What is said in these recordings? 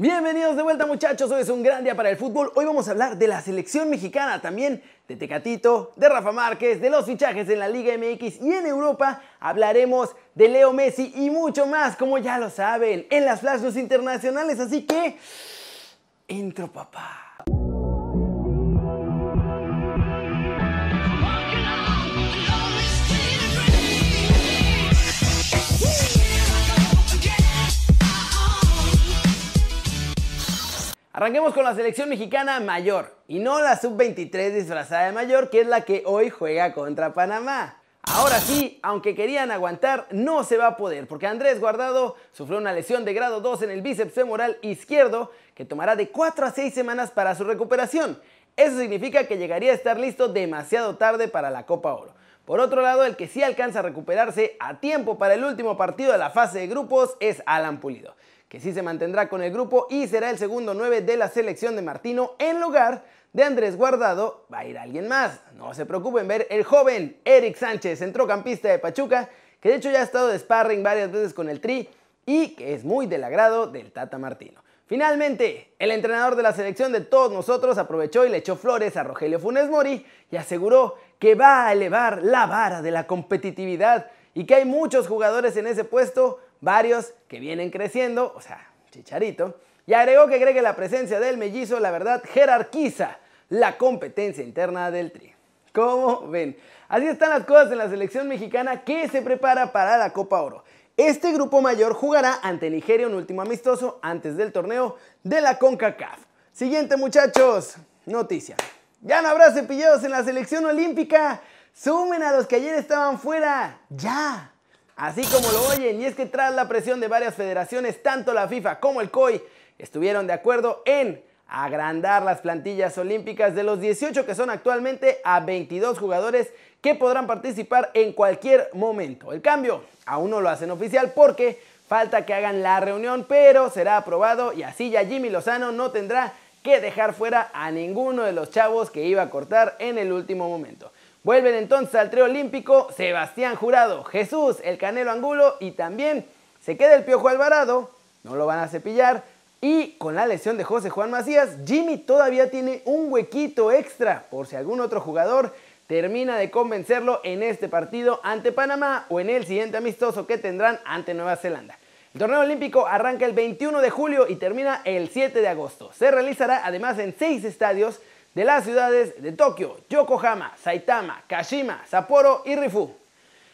Bienvenidos de vuelta muchachos, hoy es un gran día para el fútbol. Hoy vamos a hablar de la selección mexicana, también de Tecatito, de Rafa Márquez, de los fichajes en la Liga MX y en Europa. Hablaremos de Leo Messi y mucho más, como ya lo saben, en las flashes internacionales. Así que, entro papá. Arranquemos con la selección mexicana mayor y no la sub-23 disfrazada de mayor que es la que hoy juega contra Panamá. Ahora sí, aunque querían aguantar, no se va a poder porque Andrés Guardado sufrió una lesión de grado 2 en el bíceps femoral izquierdo que tomará de 4 a 6 semanas para su recuperación. Eso significa que llegaría a estar listo demasiado tarde para la Copa Oro. Por otro lado, el que sí alcanza a recuperarse a tiempo para el último partido de la fase de grupos es Alan Pulido que sí se mantendrá con el grupo y será el segundo 9 de la selección de Martino en lugar de Andrés Guardado, va a ir alguien más. No se preocupen ver el joven Eric Sánchez, centrocampista de Pachuca, que de hecho ya ha estado de sparring varias veces con el Tri y que es muy del agrado del Tata Martino. Finalmente, el entrenador de la selección de todos nosotros aprovechó y le echó flores a Rogelio Funes Mori y aseguró que va a elevar la vara de la competitividad y que hay muchos jugadores en ese puesto varios que vienen creciendo, o sea, Chicharito, y agregó que cree que la presencia del mellizo, la verdad, jerarquiza la competencia interna del Tri. ¿Cómo ven? Así están las cosas en la selección mexicana que se prepara para la Copa Oro. Este grupo mayor jugará ante Nigeria un último amistoso antes del torneo de la CONCACAF. Siguiente muchachos, noticia. Ya no habrá cepillados en la selección olímpica. Sumen a los que ayer estaban fuera. Ya. Así como lo oyen, y es que tras la presión de varias federaciones, tanto la FIFA como el COI estuvieron de acuerdo en agrandar las plantillas olímpicas de los 18 que son actualmente a 22 jugadores que podrán participar en cualquier momento. El cambio aún no lo hacen oficial porque falta que hagan la reunión, pero será aprobado y así ya Jimmy Lozano no tendrá que dejar fuera a ninguno de los chavos que iba a cortar en el último momento. Vuelven entonces al trío olímpico Sebastián Jurado, Jesús, el Canelo Angulo y también se queda el Piojo Alvarado, no lo van a cepillar. Y con la lesión de José Juan Macías, Jimmy todavía tiene un huequito extra por si algún otro jugador termina de convencerlo en este partido ante Panamá o en el siguiente amistoso que tendrán ante Nueva Zelanda. El torneo olímpico arranca el 21 de julio y termina el 7 de agosto. Se realizará además en seis estadios de las ciudades de Tokio, Yokohama, Saitama, Kashima, Sapporo y Rifu.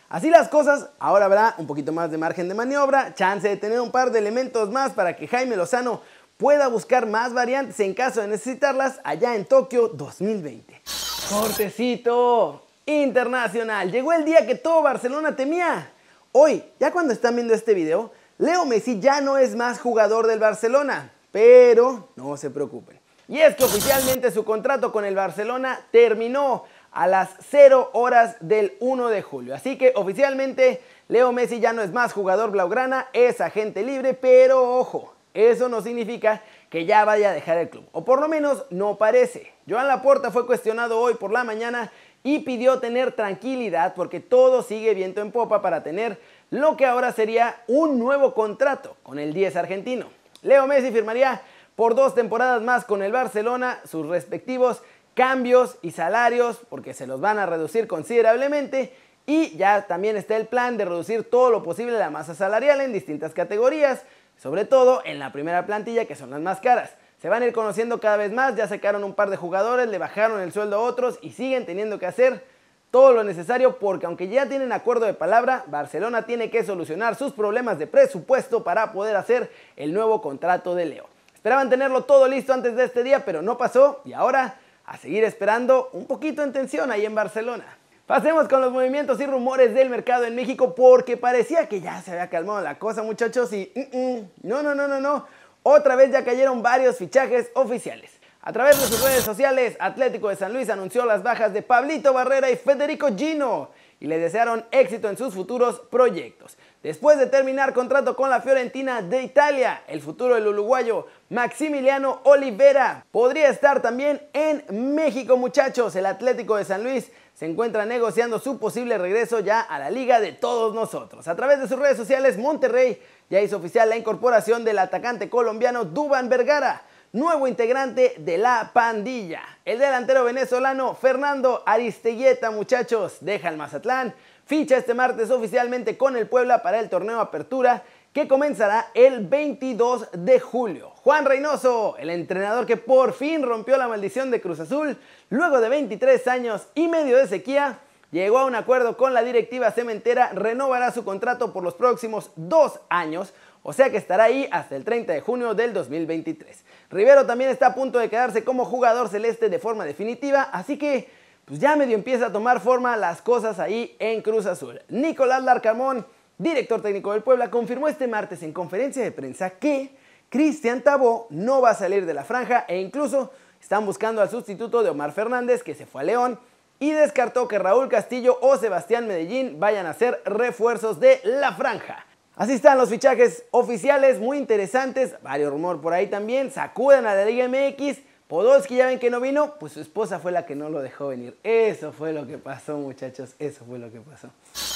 Así las cosas, ahora habrá un poquito más de margen de maniobra, chance de tener un par de elementos más para que Jaime Lozano pueda buscar más variantes en caso de necesitarlas allá en Tokio 2020. Cortecito internacional, llegó el día que todo Barcelona temía. Hoy, ya cuando están viendo este video, Leo Messi ya no es más jugador del Barcelona, pero no se preocupen. Y es que oficialmente su contrato con el Barcelona terminó a las 0 horas del 1 de julio. Así que oficialmente Leo Messi ya no es más jugador blaugrana, es agente libre, pero ojo, eso no significa que ya vaya a dejar el club, o por lo menos no parece. Joan Laporta fue cuestionado hoy por la mañana y pidió tener tranquilidad porque todo sigue viento en popa para tener lo que ahora sería un nuevo contrato con el 10 argentino. Leo Messi firmaría por dos temporadas más con el Barcelona, sus respectivos cambios y salarios, porque se los van a reducir considerablemente. Y ya también está el plan de reducir todo lo posible la masa salarial en distintas categorías, sobre todo en la primera plantilla, que son las más caras. Se van a ir conociendo cada vez más, ya sacaron un par de jugadores, le bajaron el sueldo a otros y siguen teniendo que hacer todo lo necesario porque aunque ya tienen acuerdo de palabra, Barcelona tiene que solucionar sus problemas de presupuesto para poder hacer el nuevo contrato de Leo. Esperaban tenerlo todo listo antes de este día, pero no pasó y ahora a seguir esperando un poquito en tensión ahí en Barcelona. Pasemos con los movimientos y rumores del mercado en México porque parecía que ya se había calmado la cosa muchachos y mm, mm, no, no, no, no, no. Otra vez ya cayeron varios fichajes oficiales. A través de sus redes sociales, Atlético de San Luis anunció las bajas de Pablito Barrera y Federico Gino. Y le desearon éxito en sus futuros proyectos. Después de terminar contrato con la Fiorentina de Italia, el futuro del uruguayo Maximiliano Olivera podría estar también en México, muchachos. El Atlético de San Luis se encuentra negociando su posible regreso ya a la liga de todos nosotros. A través de sus redes sociales, Monterrey ya hizo oficial la incorporación del atacante colombiano Duban Vergara nuevo integrante de la pandilla. El delantero venezolano Fernando Aristeguieta, muchachos, deja el Mazatlán, ficha este martes oficialmente con el Puebla para el torneo Apertura que comenzará el 22 de julio. Juan Reynoso, el entrenador que por fin rompió la maldición de Cruz Azul, luego de 23 años y medio de sequía, llegó a un acuerdo con la directiva cementera, renovará su contrato por los próximos dos años, o sea que estará ahí hasta el 30 de junio del 2023. Rivero también está a punto de quedarse como jugador celeste de forma definitiva, así que pues ya medio empieza a tomar forma las cosas ahí en Cruz Azul. Nicolás Larcamón, director técnico del Puebla, confirmó este martes en conferencia de prensa que Cristian Tabó no va a salir de la franja e incluso están buscando al sustituto de Omar Fernández que se fue a León y descartó que Raúl Castillo o Sebastián Medellín vayan a ser refuerzos de la franja. Así están los fichajes oficiales, muy interesantes, varios rumores por ahí también, sacuden a la Liga MX, Podolski ya ven que no vino, pues su esposa fue la que no lo dejó venir. Eso fue lo que pasó muchachos, eso fue lo que pasó.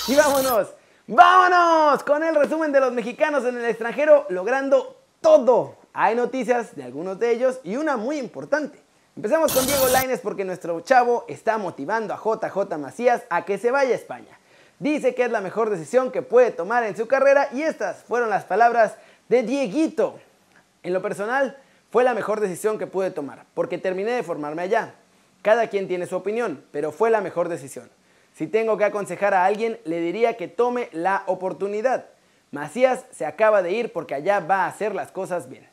Y vámonos, vámonos con el resumen de los mexicanos en el extranjero logrando todo. Hay noticias de algunos de ellos y una muy importante. Empecemos con Diego Laines porque nuestro chavo está motivando a JJ Macías a que se vaya a España. Dice que es la mejor decisión que puede tomar en su carrera y estas fueron las palabras de Dieguito. En lo personal, fue la mejor decisión que pude tomar, porque terminé de formarme allá. Cada quien tiene su opinión, pero fue la mejor decisión. Si tengo que aconsejar a alguien, le diría que tome la oportunidad. Macías se acaba de ir porque allá va a hacer las cosas bien.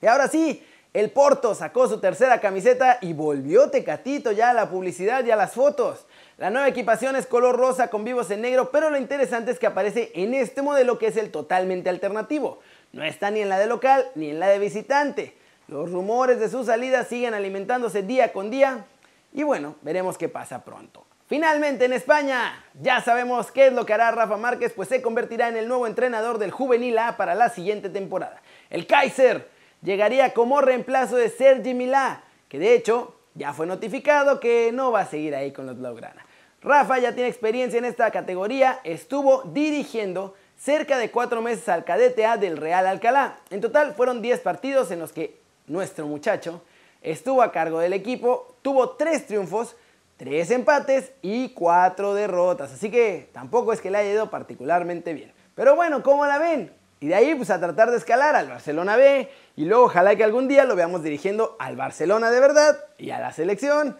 Y ahora sí, el Porto sacó su tercera camiseta y volvió Tecatito ya a la publicidad y a las fotos. La nueva equipación es color rosa con vivos en negro, pero lo interesante es que aparece en este modelo que es el totalmente alternativo. No está ni en la de local ni en la de visitante. Los rumores de su salida siguen alimentándose día con día y bueno, veremos qué pasa pronto. Finalmente en España, ya sabemos qué es lo que hará Rafa Márquez, pues se convertirá en el nuevo entrenador del Juvenil A para la siguiente temporada. El Kaiser llegaría como reemplazo de Sergi Milá, que de hecho ya fue notificado que no va a seguir ahí con los Blaugrana. Rafa ya tiene experiencia en esta categoría, estuvo dirigiendo cerca de cuatro meses al cadete A del Real Alcalá. En total fueron 10 partidos en los que nuestro muchacho estuvo a cargo del equipo, tuvo 3 triunfos, 3 empates y 4 derrotas. Así que tampoco es que le haya ido particularmente bien. Pero bueno, ¿cómo la ven? Y de ahí pues a tratar de escalar al Barcelona B y luego ojalá que algún día lo veamos dirigiendo al Barcelona de verdad y a la selección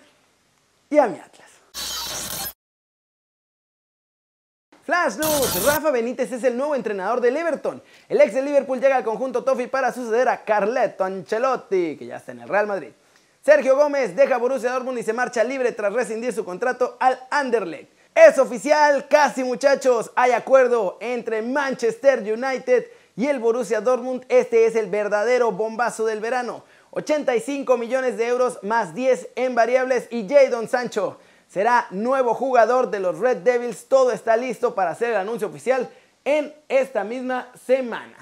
y a mi Atlas. Flash News, Rafa Benítez es el nuevo entrenador del Everton. El ex de Liverpool llega al conjunto Toffee para suceder a Carleto Ancelotti, que ya está en el Real Madrid. Sergio Gómez deja Borussia Dortmund y se marcha libre tras rescindir su contrato al Anderlecht. Es oficial, casi muchachos, hay acuerdo entre Manchester United y el Borussia Dortmund. Este es el verdadero bombazo del verano. 85 millones de euros más 10 en variables y Jadon Sancho será nuevo jugador de los Red Devils. Todo está listo para hacer el anuncio oficial en esta misma semana.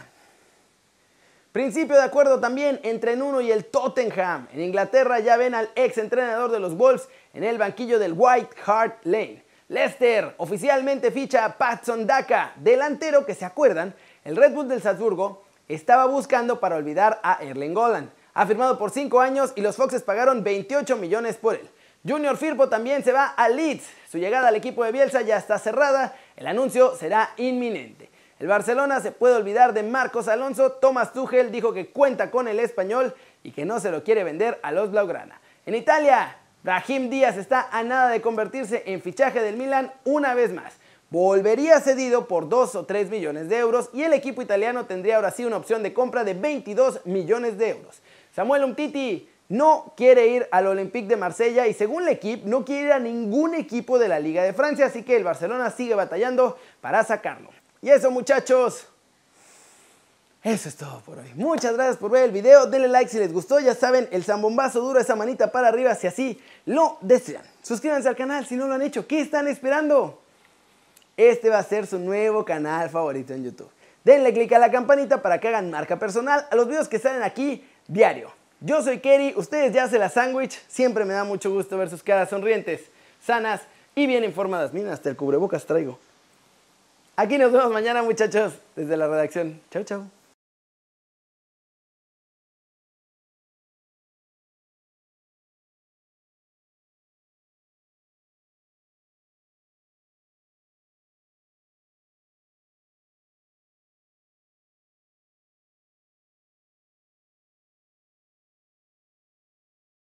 Principio de acuerdo también entre Nuno y el Tottenham. En Inglaterra ya ven al ex entrenador de los Wolves en el banquillo del White Hart Lane. Leicester oficialmente ficha a Patson Daka, delantero que se acuerdan, el Red Bull del Salzburgo estaba buscando para olvidar a Erling Golan. Ha firmado por 5 años y los Foxes pagaron 28 millones por él. Junior Firpo también se va a Leeds. Su llegada al equipo de Bielsa ya está cerrada. El anuncio será inminente. El Barcelona se puede olvidar de Marcos Alonso. Thomas Tuchel dijo que cuenta con el español y que no se lo quiere vender a los Blaugrana. En Italia, Brahim Díaz está a nada de convertirse en fichaje del Milan una vez más. Volvería cedido por 2 o 3 millones de euros y el equipo italiano tendría ahora sí una opción de compra de 22 millones de euros. Samuel Umtiti no quiere ir al Olympique de Marsella y según el equipo no quiere ir a ningún equipo de la Liga de Francia, así que el Barcelona sigue batallando para sacarlo. Y eso muchachos, eso es todo por hoy. Muchas gracias por ver el video, denle like si les gustó, ya saben, el zambombazo duro, esa manita para arriba si así lo desean. Suscríbanse al canal si no lo han hecho, ¿qué están esperando? este va a ser su nuevo canal favorito en YouTube. Denle click a la campanita para que hagan marca personal a los videos que salen aquí diario. Yo soy Kerry, ustedes ya hacen la sándwich, siempre me da mucho gusto ver sus caras sonrientes, sanas y bien informadas. Miren, hasta el cubrebocas traigo. Aquí nos vemos mañana muchachos, desde la redacción. Chau, chau.